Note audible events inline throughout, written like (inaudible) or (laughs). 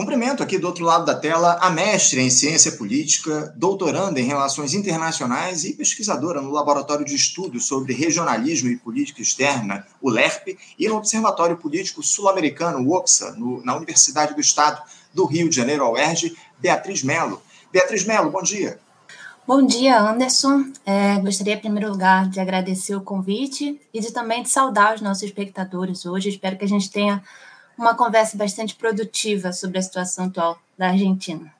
Cumprimento aqui do outro lado da tela a mestre em ciência política, doutoranda em relações internacionais e pesquisadora no Laboratório de Estudos sobre Regionalismo e Política Externa, o LERP, e no Observatório Político Sul-Americano, o OXA, no, na Universidade do Estado do Rio de Janeiro, a UERJ, Beatriz Melo. Beatriz Melo, bom dia. Bom dia, Anderson. É, gostaria, em primeiro lugar, de agradecer o convite e de também de saudar os nossos espectadores hoje. Espero que a gente tenha uma conversa bastante produtiva sobre a situação atual da Argentina.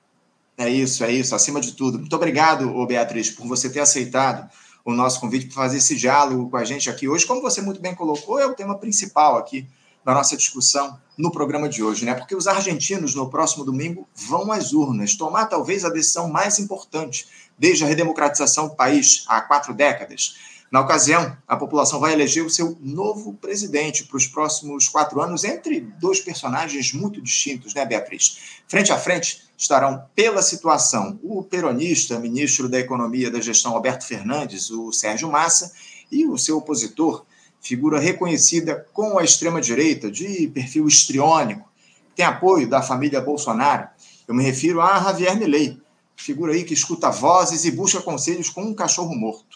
É isso, é isso, acima de tudo. Muito obrigado, Beatriz, por você ter aceitado o nosso convite para fazer esse diálogo com a gente aqui hoje. Como você muito bem colocou, é o tema principal aqui da nossa discussão no programa de hoje, né? Porque os argentinos, no próximo domingo, vão às urnas tomar talvez a decisão mais importante desde a redemocratização do país há quatro décadas. Na ocasião, a população vai eleger o seu novo presidente para os próximos quatro anos, entre dois personagens muito distintos, né, Beatriz? Frente a frente estarão, pela situação, o peronista, ministro da Economia da Gestão Alberto Fernandes, o Sérgio Massa, e o seu opositor, figura reconhecida com a extrema-direita, de perfil histriônico, tem apoio da família Bolsonaro. Eu me refiro a Javier Milei, figura aí que escuta vozes e busca conselhos com um cachorro morto.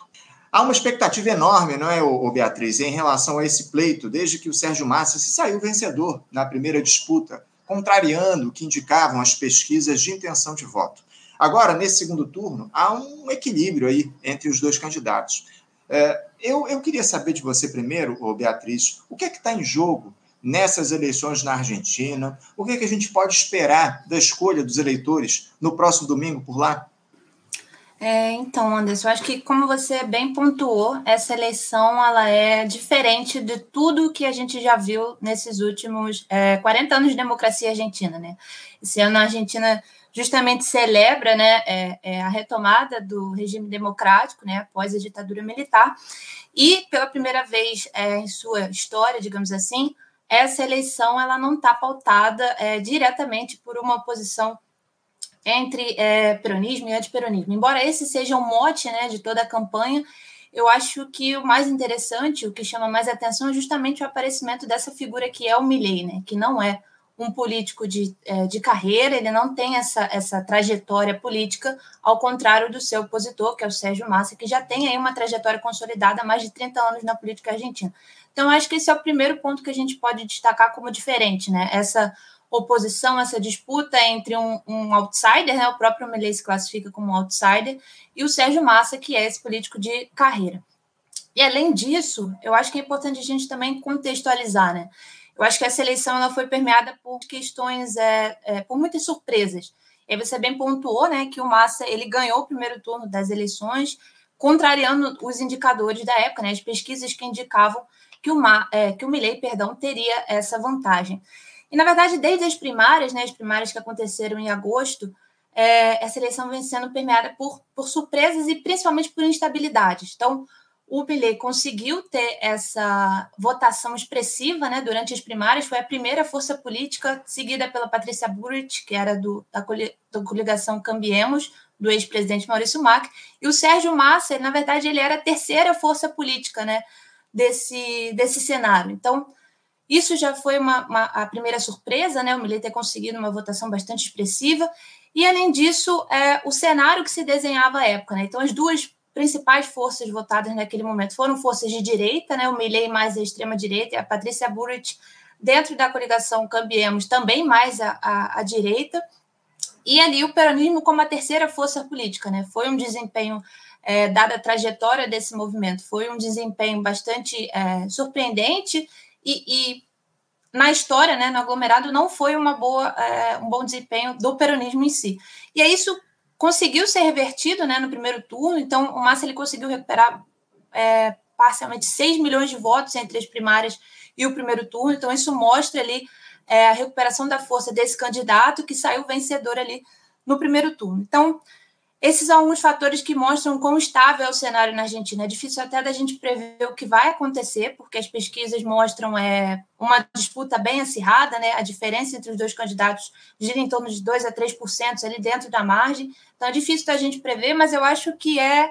Há uma expectativa enorme, não é, o Beatriz, em relação a esse pleito, desde que o Sérgio Massa se saiu vencedor na primeira disputa, contrariando o que indicavam as pesquisas de intenção de voto. Agora, nesse segundo turno, há um equilíbrio aí entre os dois candidatos. É, eu, eu queria saber de você primeiro, Beatriz, o que é que está em jogo nessas eleições na Argentina? O que é que a gente pode esperar da escolha dos eleitores no próximo domingo por lá? É, então, Anderson, eu acho que como você bem pontuou, essa eleição ela é diferente de tudo que a gente já viu nesses últimos é, 40 anos de democracia argentina, né? Esse ano a Argentina justamente celebra né, é, é a retomada do regime democrático né, após a ditadura militar e pela primeira vez é, em sua história, digamos assim, essa eleição ela não está pautada é, diretamente por uma oposição entre é, peronismo e antiperonismo. Embora esse seja o um mote né, de toda a campanha, eu acho que o mais interessante, o que chama mais atenção, é justamente o aparecimento dessa figura que é o Milley, né, que não é um político de, é, de carreira, ele não tem essa, essa trajetória política, ao contrário do seu opositor, que é o Sérgio Massa, que já tem aí uma trajetória consolidada há mais de 30 anos na política argentina. Então, acho que esse é o primeiro ponto que a gente pode destacar como diferente, né? Essa oposição, essa disputa entre um, um outsider, né, o próprio Milley se classifica como um outsider, e o Sérgio Massa, que é esse político de carreira. E além disso, eu acho que é importante a gente também contextualizar, né? Eu acho que essa eleição ela foi permeada por questões, é, é, por muitas surpresas. E você bem pontuou, né, que o Massa ele ganhou o primeiro turno das eleições, contrariando os indicadores da época, né, as pesquisas que indicavam que o, Ma, é, que o Milley, perdão, teria essa vantagem. E, na verdade, desde as primárias, né, as primárias que aconteceram em agosto, é, essa eleição vem sendo permeada por, por surpresas e principalmente por instabilidades. Então, o Milley conseguiu ter essa votação expressiva né, durante as primárias, foi a primeira força política, seguida pela Patrícia Burrit, que era do, da, coligação Cambiemos, do ex-presidente Maurício Macri, e o Sérgio Massa, ele, na verdade, ele era a terceira força política né, desse, desse cenário. Então, isso já foi uma, uma, a primeira surpresa, né? O Milley ter conseguido uma votação bastante expressiva. E, além disso, é, o cenário que se desenhava à época. Né? Então, as duas principais forças votadas naquele momento foram forças de direita, né? o Milley mais a extrema-direita e a Patrícia Burrich, dentro da coligação Cambiemos, também mais a, direita. E ali o peronismo como a terceira força política. Né? Foi um desempenho, é, dada a trajetória desse movimento, foi um desempenho bastante é, surpreendente e, e na história, né, no aglomerado, não foi uma boa, é, um bom desempenho do peronismo em si. E aí isso conseguiu ser revertido né, no primeiro turno, então o Massa ele conseguiu recuperar é, parcialmente 6 milhões de votos entre as primárias e o primeiro turno, então isso mostra ali é, a recuperação da força desse candidato que saiu vencedor ali no primeiro turno. Então, esses são alguns fatores que mostram quão estável é o cenário na Argentina. É difícil até da gente prever o que vai acontecer, porque as pesquisas mostram é, uma disputa bem acirrada, né? A diferença entre os dois candidatos gira em torno de 2 a 3% ali dentro da margem. Então é difícil da gente prever, mas eu acho que é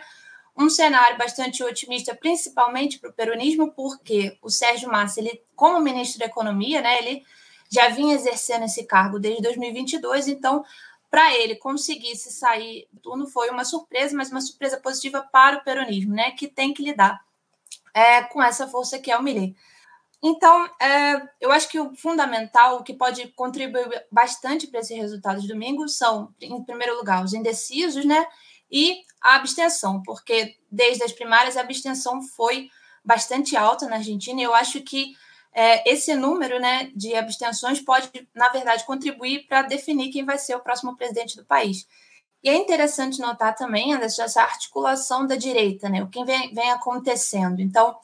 um cenário bastante otimista, principalmente para o peronismo, porque o Sérgio Massa, ele, como ministro da Economia, né, ele já vinha exercendo esse cargo desde 2022, então para ele conseguir se sair do turno foi uma surpresa, mas uma surpresa positiva para o peronismo, né, que tem que lidar é, com essa força que é o Millet. Então, é, eu acho que o fundamental, o que pode contribuir bastante para esse resultado de domingo, são, em primeiro lugar, os indecisos, né? E a abstenção, porque desde as primárias a abstenção foi bastante alta na Argentina, e eu acho que é, esse número né, de abstenções pode, na verdade, contribuir para definir quem vai ser o próximo presidente do país. E é interessante notar também, essa articulação da direita, né, o que vem, vem acontecendo. Então,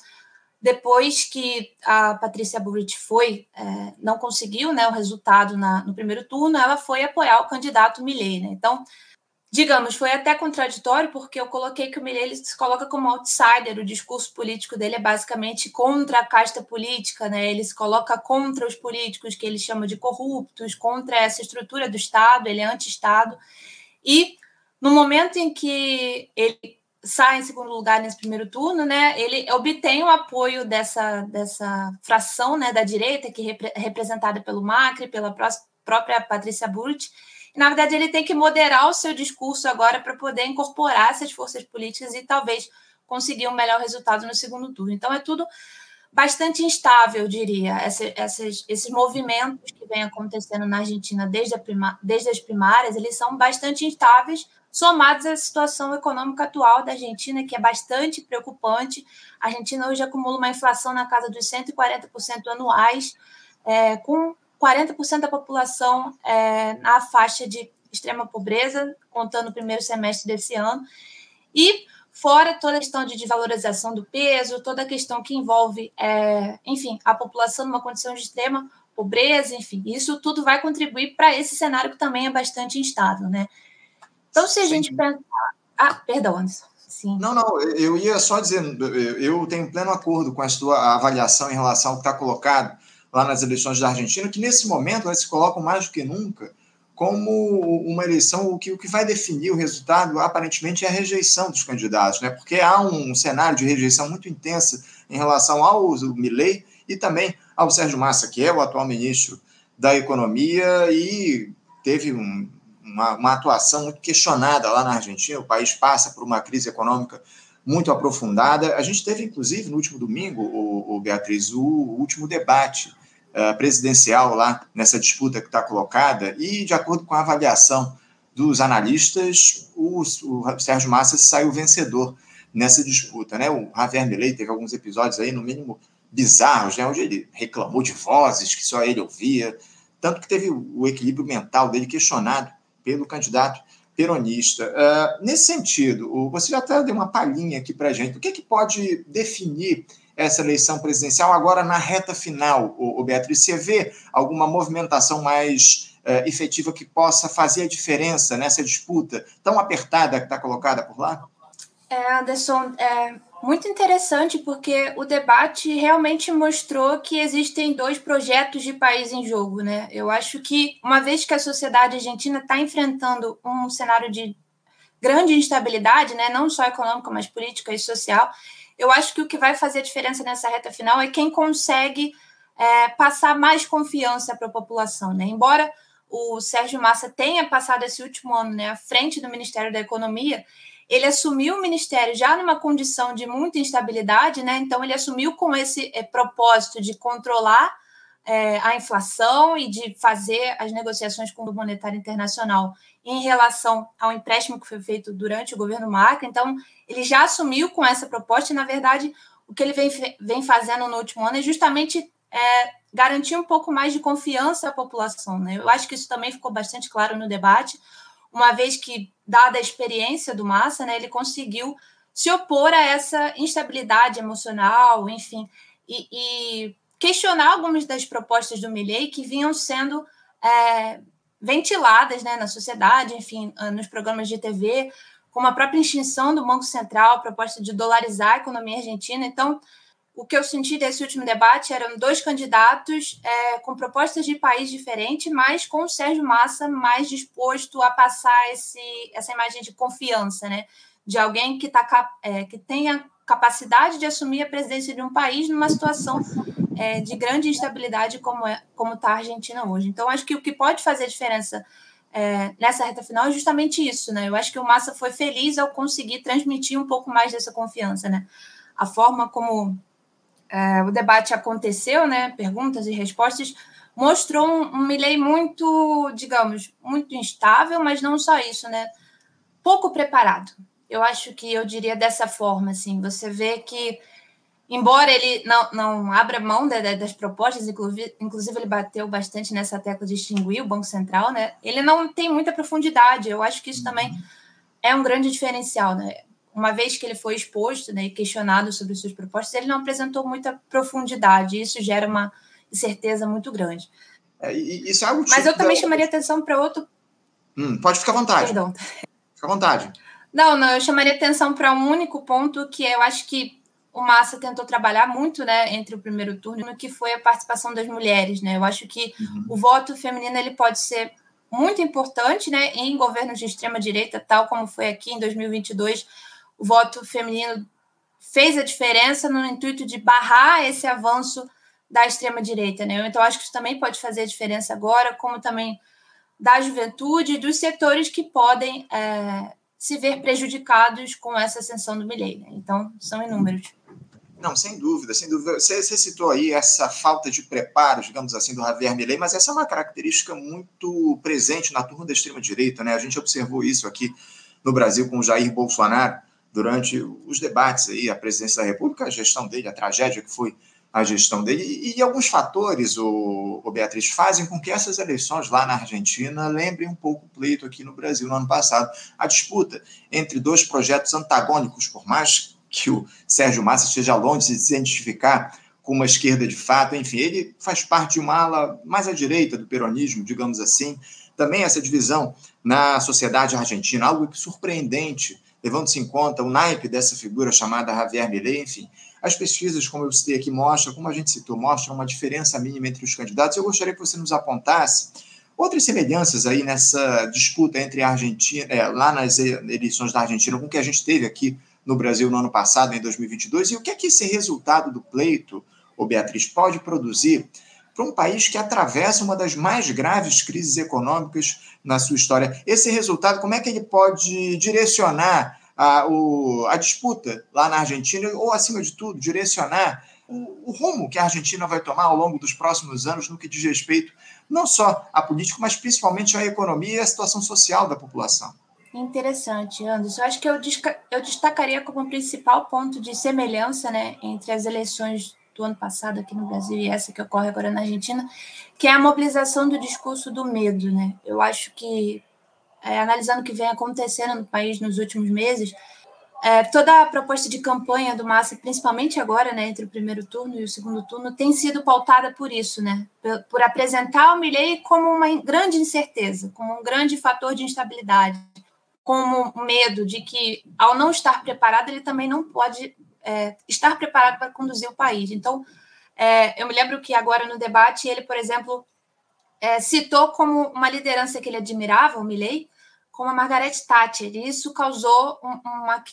depois que a Patrícia Bullrich foi, é, não conseguiu né, o resultado na, no primeiro turno, ela foi apoiar o candidato Millet. Né? Então, digamos, foi até contraditório, porque eu coloquei que o ele se coloca como outsider, o discurso político dele é basicamente contra a casta política, né? ele se coloca contra os políticos que ele chama de corruptos, contra essa estrutura do Estado, ele é anti-Estado. E no momento em que ele sai em segundo lugar nesse primeiro turno, né, ele obtém o apoio dessa, dessa fração né, da direita, que é representada pelo Macri, pela própria Patrícia Burrit. Na verdade, ele tem que moderar o seu discurso agora para poder incorporar essas forças políticas e talvez conseguir um melhor resultado no segundo turno. Então, é tudo bastante instável, eu diria, essa, essas, esses movimentos que vêm acontecendo na Argentina desde, prima, desde as primárias, eles são bastante instáveis, somados à situação econômica atual da Argentina, que é bastante preocupante. A Argentina hoje acumula uma inflação na casa dos 140% anuais, é, com 40% da população é, na faixa de extrema pobreza, contando o primeiro semestre desse ano. E fora toda a questão de desvalorização do peso, toda a questão que envolve, é, enfim, a população numa condição de extrema pobreza, enfim, isso tudo vai contribuir para esse cenário que também é bastante instável, né? Então, se a Sim. gente pensar. Ah, perdão, Anderson. Sim. Não, não, eu ia só dizer, eu tenho pleno acordo com a sua avaliação em relação ao que está colocado lá nas eleições da Argentina, que nesse momento elas se colocam mais do que nunca como uma eleição, o que, o que vai definir o resultado, aparentemente, é a rejeição dos candidatos, né? porque há um cenário de rejeição muito intensa em relação ao Milley e também ao Sérgio Massa, que é o atual ministro da Economia e teve um, uma, uma, atuação muito questionada lá na Argentina. O país passa por uma crise econômica muito aprofundada. A gente teve, inclusive, no último domingo, o, o Beatriz, o, o último debate uh, presidencial lá nessa disputa que está colocada, e de acordo com a avaliação dos analistas, o, o Sérgio Massa saiu vencedor nessa disputa. Né? O Javier Milei teve alguns episódios aí, no mínimo bizarros, né? onde ele reclamou de vozes que só ele ouvia, tanto que teve o equilíbrio mental dele questionado pelo candidato peronista. Uh, nesse sentido, você já até deu uma palhinha aqui para a gente. O que, é que pode definir essa eleição presidencial agora na reta final, o, Beatriz? Você vê alguma movimentação mais uh, efetiva que possa fazer a diferença nessa disputa tão apertada que está colocada por lá? É, Anderson, é muito interessante porque o debate realmente mostrou que existem dois projetos de país em jogo, né? Eu acho que uma vez que a sociedade argentina está enfrentando um cenário de grande instabilidade, né, não só econômica, mas política e social, eu acho que o que vai fazer a diferença nessa reta final é quem consegue é, passar mais confiança para a população. Né? Embora o Sérgio Massa tenha passado esse último ano né, à frente do Ministério da Economia, ele assumiu o ministério já numa condição de muita instabilidade, né? então ele assumiu com esse é, propósito de controlar é, a inflação e de fazer as negociações com o Monetário Internacional em relação ao empréstimo que foi feito durante o governo Macri. Então, ele já assumiu com essa proposta e, na verdade, o que ele vem, vem fazendo no último ano é justamente é, garantir um pouco mais de confiança à população. Né? Eu acho que isso também ficou bastante claro no debate, uma vez que, dada a experiência do Massa, né, ele conseguiu se opor a essa instabilidade emocional, enfim, e, e questionar algumas das propostas do Milley que vinham sendo é, ventiladas né, na sociedade, enfim, ah, nos programas de TV, como a própria extinção do Banco Central, a proposta de dolarizar a economia argentina. Então, o que eu senti desse último debate eram dois candidatos é, com propostas de país diferente, mas com o Sérgio Massa mais disposto a passar esse, essa imagem de confiança, né? De alguém que, tá, é, que tenha capacidade de assumir a presidência de um país numa situação é, de grande instabilidade como é, como está a Argentina hoje. Então, acho que o que pode fazer diferença é, nessa reta final é justamente isso, né? Eu acho que o Massa foi feliz ao conseguir transmitir um pouco mais dessa confiança, né? A forma como é, o debate aconteceu, né? Perguntas e respostas mostrou um, um Milley muito, digamos, muito instável, mas não só isso, né? Pouco preparado. Eu acho que eu diria dessa forma, assim. Você vê que embora ele não, não abra mão das propostas, inclusive, inclusive ele bateu bastante nessa tecla de extinguir o Banco Central, né? Ele não tem muita profundidade. Eu acho que isso também uhum. é um grande diferencial, né? Uma vez que ele foi exposto né, e questionado sobre suas propostas, ele não apresentou muita profundidade. E isso gera uma incerteza muito grande. É, isso é algo Mas eu também chamaria atenção para outro. Hum, pode ficar à vontade. Perdão. Fica à vontade. Não, não, eu chamaria atenção para um único ponto que eu acho que o Massa tentou trabalhar muito, né, entre o primeiro turno, que foi a participação das mulheres, né? Eu acho que uhum. o voto feminino ele pode ser muito importante, né, em governos de extrema direita, tal como foi aqui em 2022. O voto feminino fez a diferença no intuito de barrar esse avanço da extrema direita, né? Então acho que isso também pode fazer a diferença agora, como também da juventude e dos setores que podem é, se ver prejudicados com essa ascensão do Milley. Né? Então são inúmeros. Não, sem dúvida, sem dúvida. Você, você, citou aí essa falta de preparo, digamos assim, do Javier Milei, mas essa é uma característica muito presente na turma da extrema-direita, né? A gente observou isso aqui no Brasil com o Jair Bolsonaro durante os debates aí, a presidência da República, a gestão dele, a tragédia que foi a gestão dele. E, e alguns fatores, o, o, Beatriz, fazem com que essas eleições lá na Argentina lembrem um pouco o pleito aqui no Brasil no ano passado. A disputa entre dois projetos antagônicos, por mais que o Sérgio Massa esteja longe de se identificar com uma esquerda de fato, enfim, ele faz parte de uma ala mais à direita do peronismo, digamos assim. Também essa divisão na sociedade argentina, algo surpreendente, levando-se em conta o naipe dessa figura chamada Javier Milei, enfim. As pesquisas, como eu citei aqui, mostram, como a gente citou, mostram uma diferença mínima entre os candidatos. Eu gostaria que você nos apontasse outras semelhanças aí nessa disputa entre a Argentina, é, lá nas eleições da Argentina, com o que a gente teve aqui no Brasil no ano passado, em 2022, e o que é que esse resultado do pleito, o Beatriz, pode produzir para um país que atravessa uma das mais graves crises econômicas na sua história. Esse resultado, como é que ele pode direcionar a, o, a disputa lá na Argentina, ou, acima de tudo, direcionar o, o, rumo que a Argentina vai tomar ao longo dos próximos anos no que diz respeito não só à política, mas principalmente à economia e à situação social da população? Interessante, Anderson. Acho que eu, eu destacaria como principal ponto de semelhança né, entre as eleições do ano passado aqui no Brasil e essa que ocorre agora na Argentina, que é a mobilização do discurso do medo. Né? Eu acho que, é, analisando o que vem acontecendo no país nos últimos meses, é, toda a proposta de campanha do Massa, principalmente agora, né, entre o primeiro turno e o segundo turno, tem sido pautada por isso, né, por, por apresentar o Milley como uma grande incerteza, como um grande fator de instabilidade como medo de que, ao não estar preparado, ele também não pode é, estar preparado para conduzir o país. Então, é, eu me lembro que agora no debate ele, por exemplo, é, citou como uma liderança que ele admirava, o Milley, como a Margaret Thatcher. E isso causou um, uma.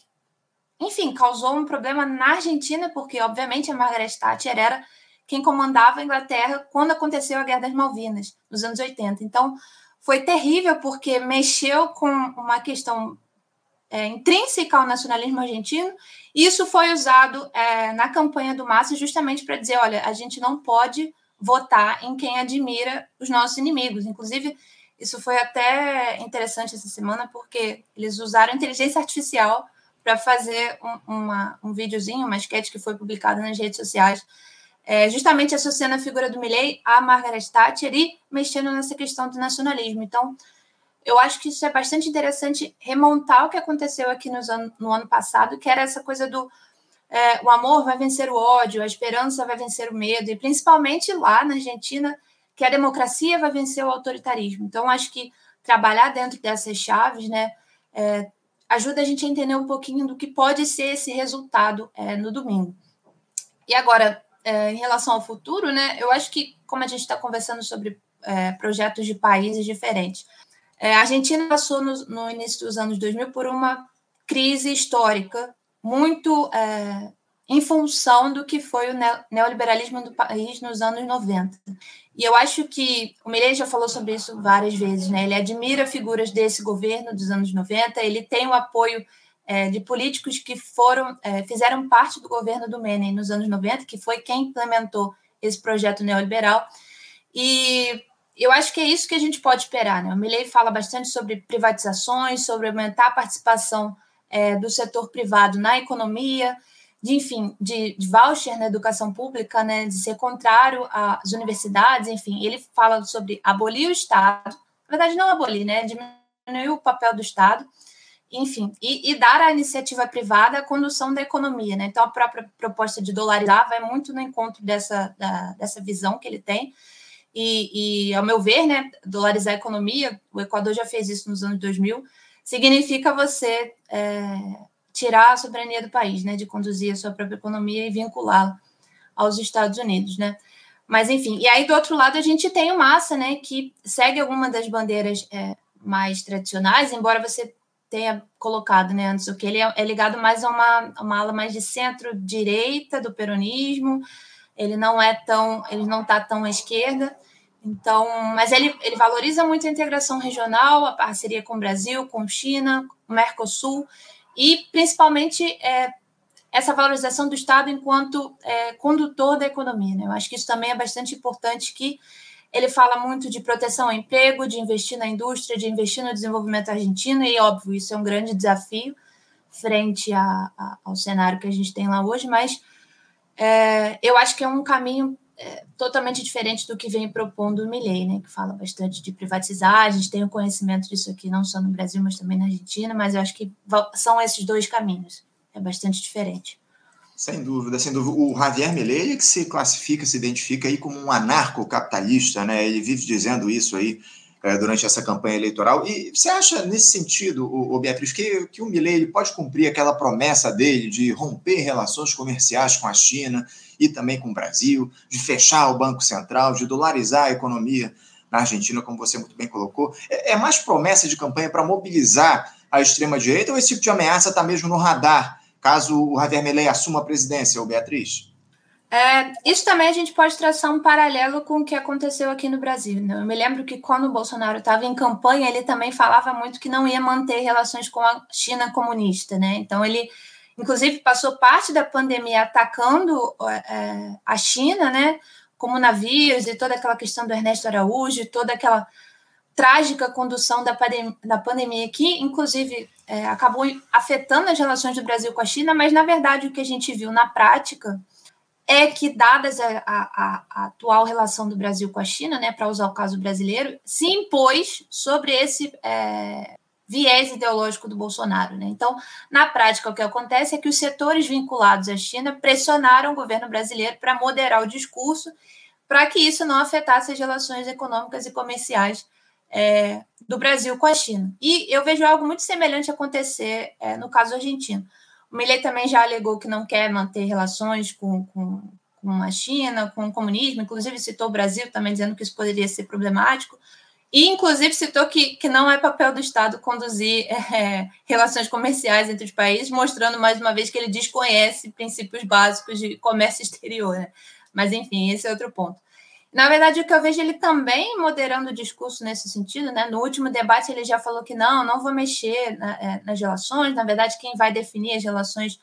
Enfim, causou um problema na Argentina, porque, obviamente, a Margaret Thatcher era quem comandava a Inglaterra quando aconteceu a Guerra das Malvinas, nos anos 80. Então, foi terrível porque mexeu com uma questão é, intrínseca ao nacionalismo argentino. Isso foi usado é, na campanha do Massa justamente para dizer: olha, a gente não pode votar em quem admira os nossos inimigos. Inclusive, isso foi até interessante essa semana, porque eles usaram inteligência artificial para fazer um, uma, um videozinho, uma sketch que foi publicada nas redes sociais, é, justamente associando a figura do Milley a Margaret Thatcher e mexendo nessa questão do nacionalismo. Então, eu acho que isso é bastante interessante remontar o que aconteceu aqui no ano, no ano passado, que era essa coisa do é, o amor vai vencer o ódio, a esperança vai vencer o medo, e principalmente lá na Argentina, que a democracia vai vencer o autoritarismo. Então, acho que trabalhar dentro dessas chaves, né, é, ajuda a gente a entender um pouquinho do que pode ser esse resultado é, no domingo. E agora, é, em relação ao futuro, né, eu acho que, como a gente está conversando sobre é, projetos de países diferentes, é, a Argentina passou no, no, início dos anos 2000 por uma crise histórica muito é, em função do que foi o neoliberalismo do país nos anos 90. E eu acho que o Milei já falou sobre isso várias vezes, né? Ele admira figuras desse governo dos anos 90, ele tem o apoio é, de políticos que foram é, fizeram parte do governo do Menem nos anos 90, que foi quem implementou esse projeto neoliberal. E eu acho que é isso que a gente pode esperar. Né? O Milley fala bastante sobre privatizações, sobre aumentar a participação é, do setor privado na economia, de enfim, de, de, voucher na educação pública, né, de ser contrário às universidades, enfim, ele fala sobre abolir o Estado, na verdade não abolir, né, diminuir o papel do Estado, enfim, e, e, dar à iniciativa privada a condução da economia. Né? Então, a própria proposta de dolarizar vai muito no encontro dessa, da, dessa visão que ele tem. E, e, ao meu ver, né, dolarizar a economia, o Equador já fez isso nos anos 2000, significa você é, tirar a soberania do país, né, de conduzir a sua própria economia e vinculá-la aos Estados Unidos, né. Mas, enfim, e aí do outro lado a gente tem o Massa, né, que segue alguma das bandeiras é, mais tradicionais, embora você tenha colocado, né, antes, o que ele é, é ligado mais a uma, uma ala mais de centro-direita do peronismo, ele não é tão, ele não está tão à esquerda, então, mas ele, ele valoriza muito a integração regional, a parceria com o Brasil, com China, o Mercosul, e principalmente é, essa valorização do Estado enquanto é, condutor da economia. Né? Eu acho que isso também é bastante importante que ele fala muito de proteção ao emprego, de investir na indústria, de investir no desenvolvimento argentino, e óbvio, isso é um grande desafio frente a, a, ao cenário que a gente tem lá hoje, mas é, eu acho que é um caminho é, totalmente diferente do que vem propondo o Milley, né, que fala bastante de privatizar, a gente tem o conhecimento disso aqui não só no Brasil, mas também na Argentina, mas eu acho que são esses dois caminhos, é bastante diferente. Sem dúvida, sem dúvida. O Javier Milei que se classifica, se identifica aí como um anarcocapitalista, né? Ele vive dizendo isso aí é, durante essa campanha eleitoral. E você acha, nesse sentido, o, o Beatriz, que, que o Milei pode cumprir aquela promessa dele de romper relações comerciais com a China e também com o Brasil, de fechar o Banco Central, de dolarizar a economia na Argentina, como você muito bem colocou? É, é mais promessa de campanha para mobilizar a extrema-direita ou esse tipo de ameaça está mesmo no radar caso o Javier Milei assuma a presidência, ou Beatriz? É, isso também a gente pode traçar um paralelo com o que aconteceu aqui no Brasil. Né? Eu me lembro que quando o Bolsonaro estava em campanha, ele também falava muito que não ia manter relações com a China comunista. Né? Então, ele, inclusive, passou parte da pandemia atacando é, a China, né? como navios e toda aquela questão do Ernesto Araújo, toda aquela trágica condução da, pandem da pandemia que, inclusive, é, acabou afetando as relações do Brasil com a China, mas, na verdade, o que a gente viu na prática é que, dadas a, a, a atual relação do Brasil com a China, né, para usar o caso brasileiro, se impôs sobre esse é, viés ideológico do Bolsonaro. Né? Então, na prática, o que acontece é que os setores vinculados à China pressionaram o governo brasileiro para moderar o discurso, para que isso não afetasse as relações econômicas e comerciais é, do Brasil com a China. E eu vejo algo muito semelhante acontecer é, no caso argentino. O Millet também já alegou que não quer manter relações com, com, com a China, com o comunismo, inclusive citou o Brasil também dizendo que isso poderia ser problemático. E, inclusive, citou que, que não é papel do Estado conduzir (laughs) é, relações comerciais entre os países, mostrando mais uma vez que ele desconhece princípios básicos de comércio exterior. Né? Mas, enfim, esse é outro ponto. Na verdade, o que eu vejo ele também moderando o discurso nesse sentido, né? No último debate ele já falou que não, não vou mexer na, é, nas relações. Na verdade, quem vai definir as relações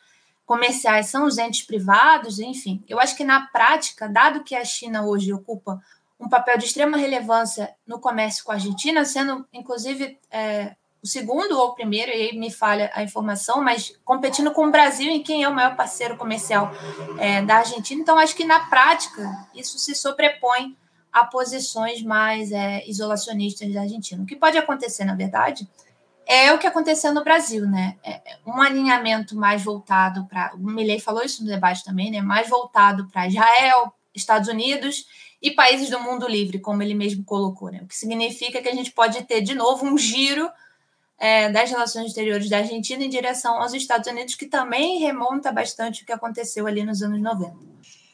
comerciais são os entes privados, enfim. Eu acho que na prática, dado que a China hoje ocupa um papel de extrema relevância no comércio com a Argentina, sendo inclusive é, o segundo ou o primeiro, e aí me falha a informação, mas competindo com o Brasil em quem é o maior parceiro comercial é, da Argentina. Então, acho que na prática isso se sobrepõe a posições mais é, isolacionistas da Argentina. O que pode acontecer, na verdade, é o que aconteceu no Brasil, né? É, é um alinhamento mais voltado para. O Milley falou isso no debate também, né? Mais voltado para Israel, Estados Unidos e países do mundo livre, como ele mesmo colocou, né? O que significa que a gente pode ter de novo um giro é, das relações exteriores da Argentina em direção aos Estados Unidos, que também remonta bastante o que aconteceu ali nos anos 90.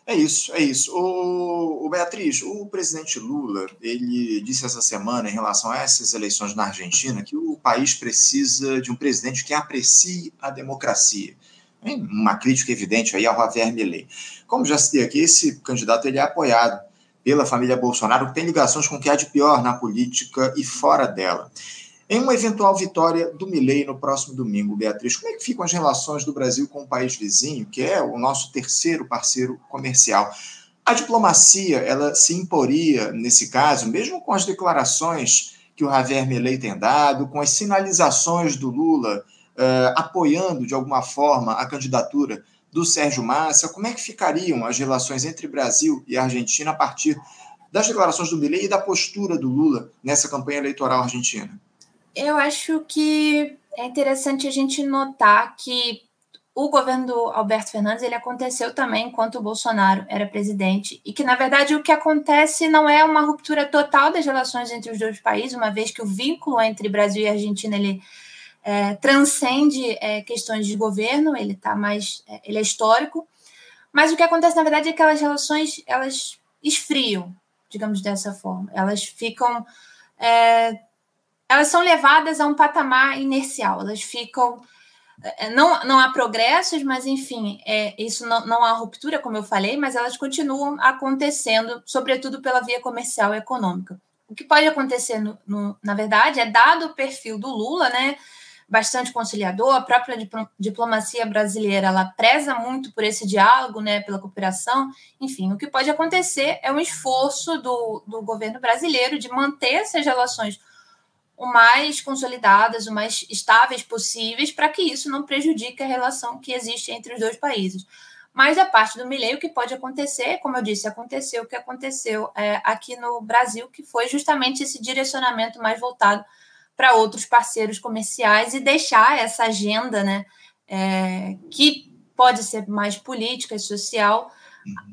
É isso, é isso. O, o, Beatriz, o presidente Lula, ele disse essa semana em relação a essas eleições na Argentina que o país precisa de um presidente que aprecie a democracia. uma crítica evidente aí ao Javier Milei. Como já citei aqui, esse candidato ele é apoiado pela família Bolsonaro, que tem ligações com o que há de pior na política e fora dela. Em uma eventual vitória do Milei no próximo domingo, Beatriz, como é que ficam as relações do Brasil com o país vizinho, que é o nosso terceiro parceiro comercial? A diplomacia, ela se imporia nesse caso, mesmo com as declarações que o Javier Milei tem dado, com as sinalizações do Lula uh, apoiando de alguma forma a candidatura do Sérgio Massa, como é que ficariam as relações entre Brasil e Argentina a partir das declarações do Milei e da postura do Lula nessa campanha eleitoral argentina? Eu acho que é interessante a gente notar que o governo do Alberto Fernandes ele aconteceu também enquanto o Bolsonaro era presidente e que na verdade o que acontece não é uma ruptura total das relações entre os dois países, uma vez que o vínculo entre Brasil e Argentina ele é, transcende é, questões de governo, ele tá mais, é, ele é histórico, mas o que acontece na verdade é que aquelas relações elas esfriam, digamos dessa forma, elas ficam é, elas são levadas a um patamar inercial, elas ficam. É, não, não há progressos, mas enfim, é, isso não, não há ruptura, como eu falei, mas elas continuam acontecendo, sobretudo pela via comercial e econômica. O que pode acontecer, no, no, na verdade, é dado o perfil do Lula, né? Bastante conciliador, a própria diplomacia brasileira ela preza muito por esse diálogo, né, pela cooperação. Enfim, o que pode acontecer é um esforço do, do governo brasileiro de manter essas relações o mais consolidadas, o mais estáveis possíveis, para que isso não prejudique a relação que existe entre os dois países. Mas a parte do Milley, o que pode acontecer, como eu disse, aconteceu o que aconteceu é, aqui no Brasil, que foi justamente esse direcionamento mais voltado para outros parceiros comerciais e deixar essa agenda, né, é, que pode ser mais política e social,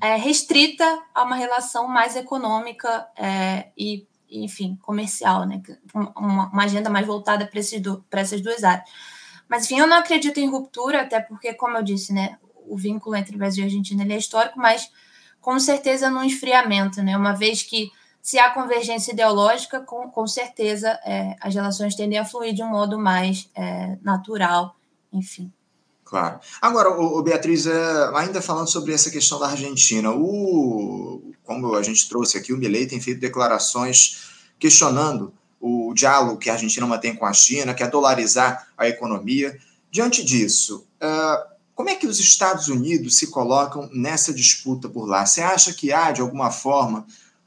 é, restrita a uma relação mais econômica é, e enfim, comercial, né? Uma, uma agenda mais voltada para essas duas áreas. Mas, enfim, eu não acredito em ruptura, até porque, como eu disse, né, o vínculo entre Brasil e Argentina é histórico, mas com certeza no esfriamento, né? Uma vez que se há convergência ideológica, com, com certeza é, as relações tendem a fluir de um modo mais é, natural, enfim. Claro. Agora, o, Beatriz, é, ainda falando sobre essa questão da Argentina, o, como a gente trouxe aqui, o Milei tem feito declarações questionando o diálogo que a Argentina mantém com a China, que é dolarizar a economia. Diante disso, uh, como é que os Estados Unidos se colocam nessa disputa por lá? Você acha que há, de alguma forma,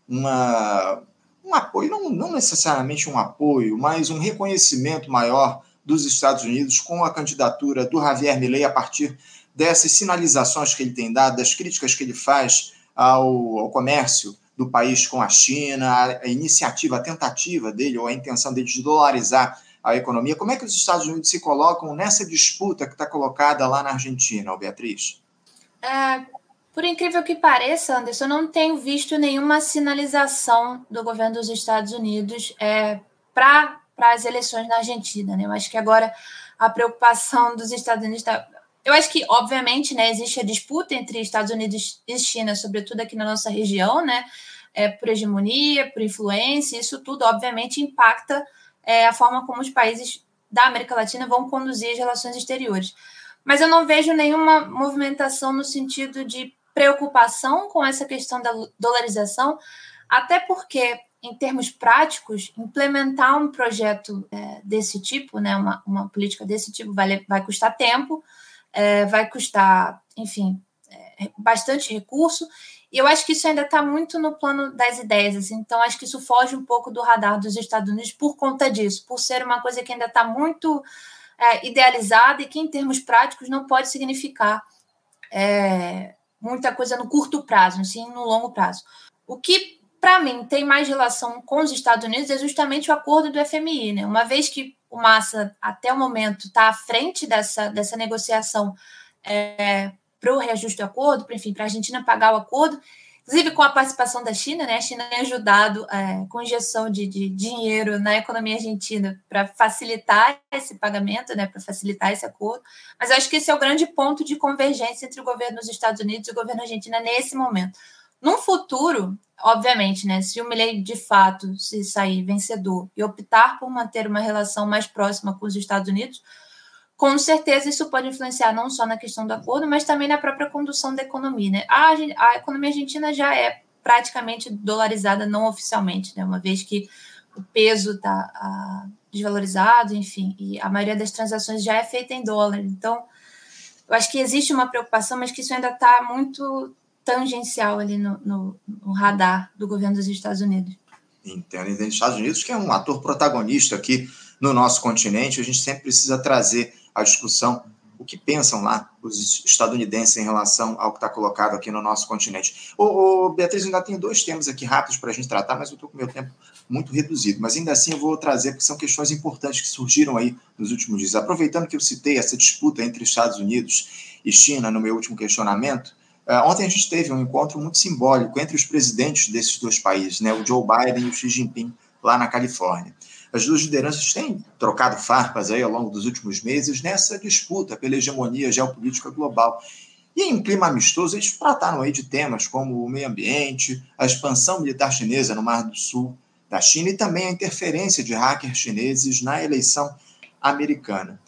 uma, um apoio, não, não necessariamente um apoio, mas um reconhecimento maior dos Estados Unidos com a candidatura do Javier Milei a partir dessas sinalizações que ele tem dado, das críticas que ele faz ao, ao comércio do país com a China, a, a, iniciativa, a tentativa dele ou a intenção dele de dolarizar a economia. Como é que os Estados Unidos se colocam nessa disputa que está colocada lá na Argentina, Beatriz? É, por incrível que pareça, Anderson, eu não tenho visto nenhuma sinalização do governo dos Estados Unidos é, para as eleições na Argentina. Né? Eu acho que agora a preocupação dos Estados Unidos está. Eu acho que, obviamente, né, existe a disputa entre Estados Unidos e China, sobretudo aqui na nossa região, né, é, por hegemonia, por influência, isso tudo, obviamente, impacta é, a forma como os países da América Latina vão conduzir as relações exteriores. Mas eu não vejo nenhuma movimentação no sentido de preocupação com essa questão da dolarização, até porque em termos práticos, implementar um projeto é, desse tipo, né, uma, uma política desse tipo, vai, vai custar tempo, é, vai custar, enfim, é, bastante recurso, e eu acho que isso ainda está muito no plano das ideias, assim, então acho que isso foge um pouco do radar dos Estados Unidos por conta disso, por ser uma coisa que ainda está muito é, idealizada e que, em termos práticos, não pode significar é, muita coisa no curto prazo, sim no longo prazo. O que para mim, tem mais relação com os Estados Unidos é justamente o acordo do FMI, né? Uma vez que o Massa, até o momento, está à frente dessa, dessa negociação é, para o reajuste do acordo, para enfim, para a Argentina pagar o acordo, inclusive com a participação da China, né? A China tem ajudado é, com injeção de, de dinheiro na economia argentina para facilitar esse pagamento, né? Para facilitar esse acordo. Mas acho que esse é o grande ponto de convergência entre o governo dos Estados Unidos e o governo argentino nesse momento. No futuro, obviamente, né, se o Milley de fato se sair vencedor e optar por manter uma relação mais próxima com os Estados Unidos, com certeza isso pode influenciar não só na questão do acordo, mas também na própria condução da economia. Né? A, a economia argentina já é praticamente dolarizada não oficialmente, né? uma vez que o peso está desvalorizado, enfim, e a maioria das transações já é feita em dólar. Então, eu acho que existe uma preocupação, mas que isso ainda está muito tangencial ali no, no, no, radar do governo dos Estados Unidos. Entendo. E dos Estados Unidos, que é um ator protagonista aqui no nosso continente, a gente sempre precisa trazer a discussão o que pensam lá os estadunidenses em relação ao que está colocado aqui no nosso continente. Ô, ô Beatriz, ainda tenho dois temas aqui rápidos para a gente tratar, mas eu estou com meu tempo muito reduzido. Mas ainda assim eu vou trazer, porque são questões importantes que surgiram aí nos últimos dias. Aproveitando que eu citei essa disputa entre Estados Unidos e China no meu último questionamento, uh, ontem a gente teve um encontro muito simbólico entre os presidentes desses dois países, né, o Joe Biden e o Xi Jinping, lá na Califórnia. As duas lideranças têm trocado farpas aí ao longo dos últimos meses nessa disputa pela hegemonia geopolítica global. E em clima amistoso, eles trataram aí de temas como o meio ambiente, a expansão militar chinesa no Mar do Sul da China e também a interferência de hackers chineses na eleição americana.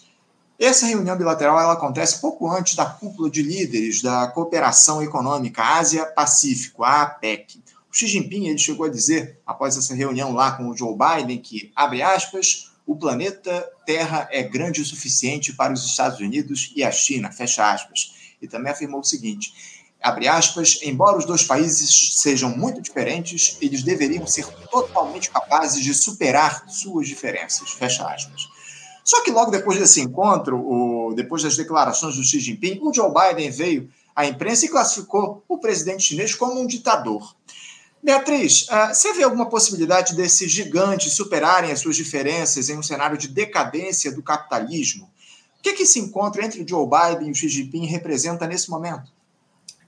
Essa reunião bilateral ela acontece pouco antes da cúpula de líderes da Cooperação Econômica Ásia-Pacífico, a APEC. O Xi Jinping ele chegou a dizer, após essa reunião lá com o Joe Biden, que, abre aspas, o planeta Terra é grande o suficiente para os Estados Unidos e a China, fecha aspas. E também afirmou o seguinte, abre aspas, embora os dois países sejam muito diferentes, eles deveriam ser totalmente capazes de superar suas diferenças, fecha aspas. Só que logo depois desse encontro, o, depois das declarações do Xi Jinping, o Joe Biden veio à imprensa e classificou o presidente chinês como um ditador. Beatriz, uh, você vê alguma possibilidade desses gigantes superarem as suas diferenças em um cenário de decadência do capitalismo? O que, que esse encontro entre o Joe Biden e o Xi Jinping representa nesse momento?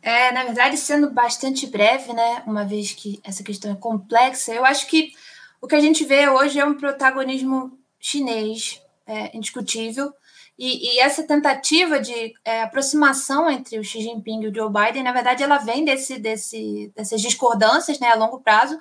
É, na verdade, sendo bastante breve, né, uma vez que essa questão é complexa, eu acho que o que a gente vê hoje é um protagonismo chinês é, indiscutível, e, e, essa tentativa de é, aproximação entre o Xi Jinping e o Joe Biden, na verdade, ela vem desse, desse, dessas discordâncias né, a longo prazo,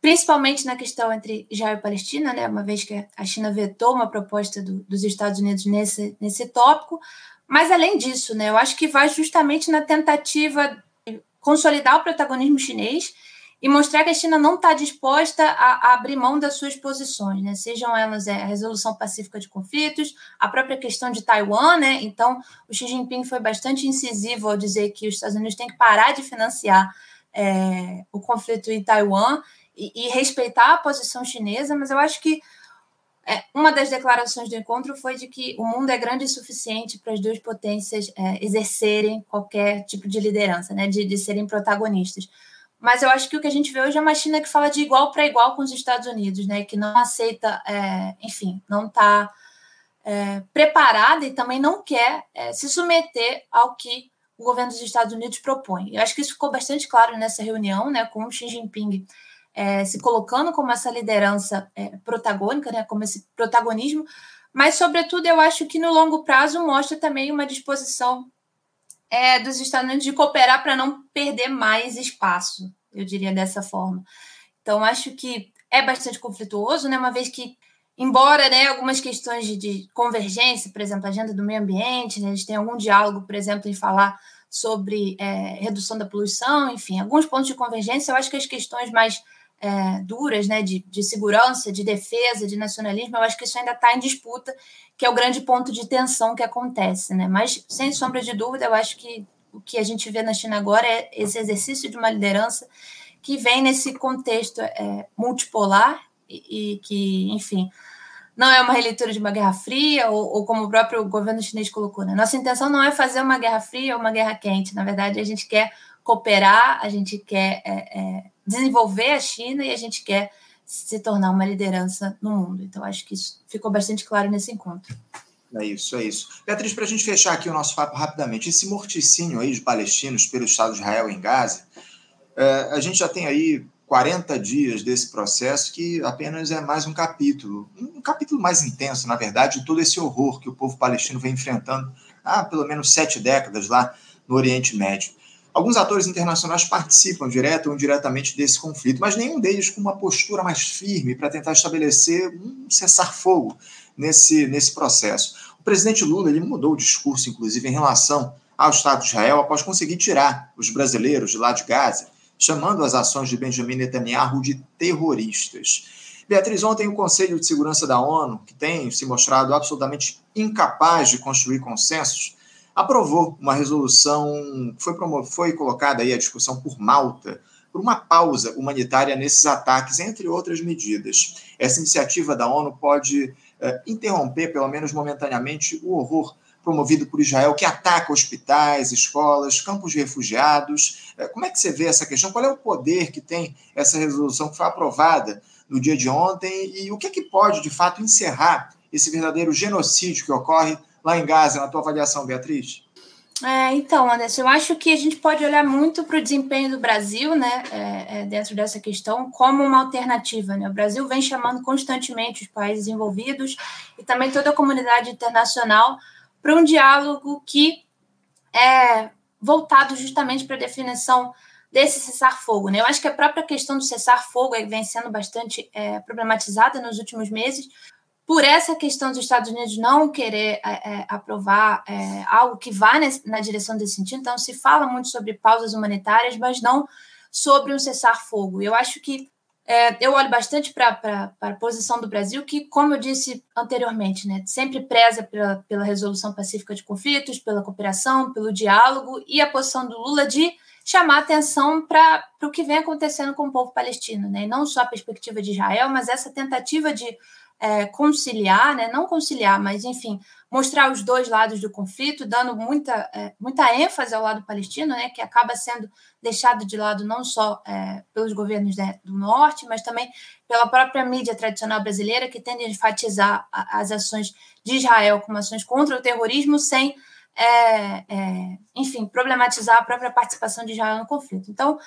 principalmente na questão entre Israel e Palestina, né, uma vez que a China vetou uma proposta do, dos Estados Unidos nesse, nesse tópico. Mas, além disso, né, eu acho que vai justamente na tentativa de consolidar o protagonismo chinês e mostrar que a China não está disposta a, a, abrir mão das suas posições, né? sejam elas é, a resolução pacífica de conflitos, a própria questão de Taiwan. Né? Então, o Xi Jinping foi bastante incisivo ao dizer que os Estados Unidos têm que parar de financiar é, o conflito em Taiwan e, e, respeitar a posição chinesa, mas eu acho que é, uma das declarações do encontro foi de que o mundo é grande o suficiente para as duas potências é, exercerem qualquer tipo de liderança, né? de, de serem protagonistas. Mas eu acho que o que a gente vê hoje é uma China que fala de igual para igual com os Estados Unidos, né? Que não aceita, é, enfim, não está é, preparada e também não quer é, se submeter ao que o governo dos Estados Unidos propõe. Eu acho que isso ficou bastante claro nessa reunião, né? Com o Xi Jinping é, se colocando como essa liderança é, protagônica, né? Como esse protagonismo. Mas, sobretudo, eu acho que no longo prazo mostra também uma disposição é, dos Estados Unidos de cooperar para não perder mais espaço, eu diria dessa forma. Então, acho que é bastante conflituoso, né? Uma vez que, embora né, algumas questões de, de convergência, por exemplo, a agenda do meio ambiente, né, eles têm algum diálogo, por exemplo, em falar sobre é, redução da poluição, enfim, alguns pontos de convergência, eu acho que as questões mais é, duras, né, de, de segurança, de defesa, de nacionalismo, eu acho que isso ainda está em disputa, que é o grande ponto de tensão que acontece, né? Mas, sem sombra de dúvida, eu acho que o que a gente vê na China agora é esse exercício de uma liderança que vem nesse contexto é, multipolar e, e, que, enfim, não é uma releitura de uma guerra fria, ou, ou, como o próprio governo chinês colocou, né? Nossa intenção não é fazer uma guerra fria ou uma guerra quente, na verdade, a gente quer cooperar, a gente quer é, é, desenvolver a China e a gente quer se tornar uma liderança no mundo. Então, acho que isso ficou bastante claro nesse encontro. É isso, é isso. Beatriz, para a gente fechar aqui o nosso papo rapidamente, esse morticínio aí de palestinos pelo Estado de Israel em Gaza, é, a gente já tem aí 40 dias desse processo que apenas é mais um capítulo, um capítulo mais intenso, na verdade, de todo esse horror que o povo palestino vem enfrentando há pelo menos sete décadas lá no Oriente Médio. Alguns atores internacionais participam direto ou indiretamente desse conflito, mas nenhum deles com uma postura mais firme para tentar estabelecer um cessar-fogo nesse, nesse processo. O presidente Lula ele mudou o discurso, inclusive, em relação ao Estado de Israel após conseguir tirar os brasileiros de lá de Gaza, chamando as ações de Benjamin Netanyahu de terroristas. Beatriz, ontem o Conselho de Segurança da ONU, que tem se mostrado absolutamente incapaz de construir consensos, aprovou uma resolução que foi, foi colocada aí à discussão por Malta, por uma pausa humanitária nesses ataques, entre outras medidas. Essa iniciativa da ONU pode eh, interromper, pelo menos momentaneamente, o horror promovido por Israel, que ataca hospitais, escolas, campos de refugiados. Eh, como é que você vê essa questão? Qual é o poder que tem essa resolução que foi aprovada no dia de ontem e o que, é que pode, de fato, encerrar esse verdadeiro genocídio que ocorre lá em Gaza, na tua avaliação, Beatriz? É, então, Anderson, eu acho que a gente pode olhar muito para o desempenho do Brasil, né, é, é, dentro dessa questão, como uma alternativa. Né? O Brasil vem chamando constantemente os países envolvidos e também toda a comunidade internacional para um diálogo que é voltado justamente para a definição desse cessar-fogo. Né? Eu acho que a própria questão do cessar-fogo vem sendo bastante é, problematizada nos últimos meses, por essa questão dos Estados Unidos não querer é, é, aprovar é, algo que vá nesse, na direção desse sentido, então se fala muito sobre pausas humanitárias, mas não sobre um cessar-fogo. Eu acho que é, eu olho bastante para a posição do Brasil, que, como eu disse anteriormente, né, sempre preza pela, pela resolução pacífica de conflitos, pela cooperação, pelo diálogo, e a posição do Lula de chamar atenção para o que vem acontecendo com o povo palestino, né? E não só a perspectiva de Israel, mas essa tentativa de é, conciliar, né? não conciliar, mas enfim, mostrar os dois lados do conflito, dando muita, é, muita ênfase ao lado palestino, né? que acaba sendo deixado de lado não só é, pelos governos né, do norte, mas também pela própria mídia tradicional brasileira, que tende a enfatizar as ações de Israel como ações contra o terrorismo, sem, é, é, enfim, problematizar a própria participação de Israel no conflito. Então,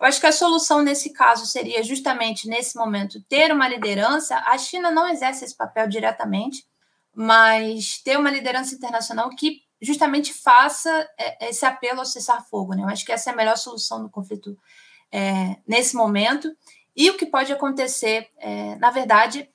eu acho que a solução nesse caso seria justamente nesse momento ter uma liderança. A China não exerce esse papel diretamente, mas ter uma liderança internacional que justamente faça é, esse apelo ao cessar-fogo. Né? Eu acho que essa é a melhor solução do conflito é, nesse momento. E o que pode acontecer, é, na verdade,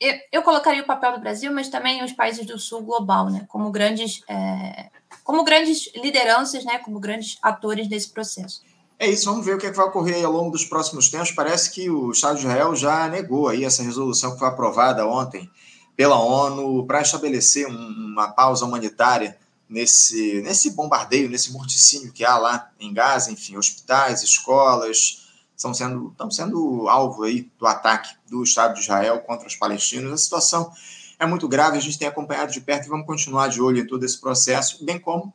eu, eu, colocaria o papel do Brasil, mas também os países do Sul global, né? como grandes, é, como grandes lideranças, né? como grandes atores nesse processo. É isso, vamos ver o que, é que vai ocorrer ao longo dos próximos tempos. Parece que o Estado de Israel já negou aí essa resolução que foi aprovada ontem pela ONU para estabelecer um, uma pausa humanitária nesse, nesse bombardeio, nesse morticínio que há lá em Gaza, enfim, hospitais, escolas estão sendo, estão sendo alvo aí do ataque do Estado de Israel contra os palestinos. A situação é muito grave, a gente tem acompanhado de perto e vamos continuar de olho em todo esse processo, bem como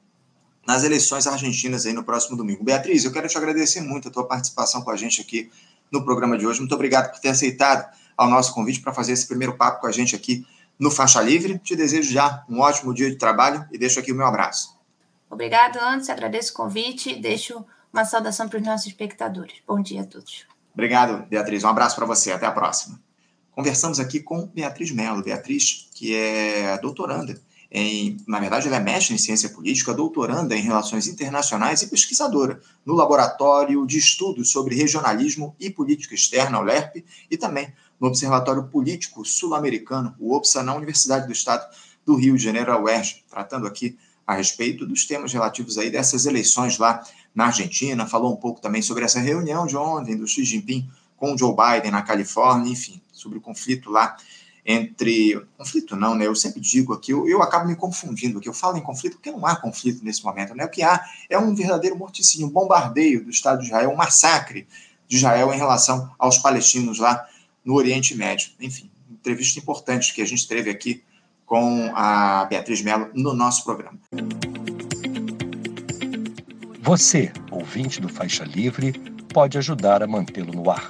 nas eleições argentinas aí no próximo domingo. Beatriz, eu quero te agradecer muito a tua participação com a gente aqui no programa de hoje. Muito obrigado por ter aceitado ao nosso convite para fazer esse primeiro papo com a gente aqui no Faixa Livre. Te desejo já um ótimo dia de trabalho e deixo aqui o meu abraço. Obrigado, Anderson. Agradeço o convite e deixo uma saudação para os nossos espectadores. Bom dia a todos. Obrigado, Beatriz. Um abraço para você. Até a próxima. Conversamos aqui com Beatriz Mello. Beatriz, que é doutoranda em, na verdade, ela é mestre em ciência política, doutoranda em relações internacionais e pesquisadora no Laboratório de Estudos sobre Regionalismo e Política Externa, o LERP, e também no Observatório Político Sul-Americano, o OPSA, na Universidade do Estado do Rio de Janeiro, a UERJ, tratando aqui a respeito dos temas relativos aí dessas eleições lá na Argentina, falou um pouco também sobre essa reunião de ontem do Xi Jinping com o Joe Biden na Califórnia, enfim, sobre o conflito lá entre. Conflito não, né? Eu sempre digo aqui, eu, eu acabo me confundindo aqui. Eu falo em conflito porque não há conflito nesse momento, né? O que há é um verdadeiro morticínio, um bombardeio do Estado de Israel, um massacre de Israel em relação aos palestinos lá no Oriente Médio. Enfim, entrevista importante que a gente teve aqui com a Beatriz Mello no nosso programa. Você, ouvinte do Faixa Livre, pode ajudar a mantê-lo no ar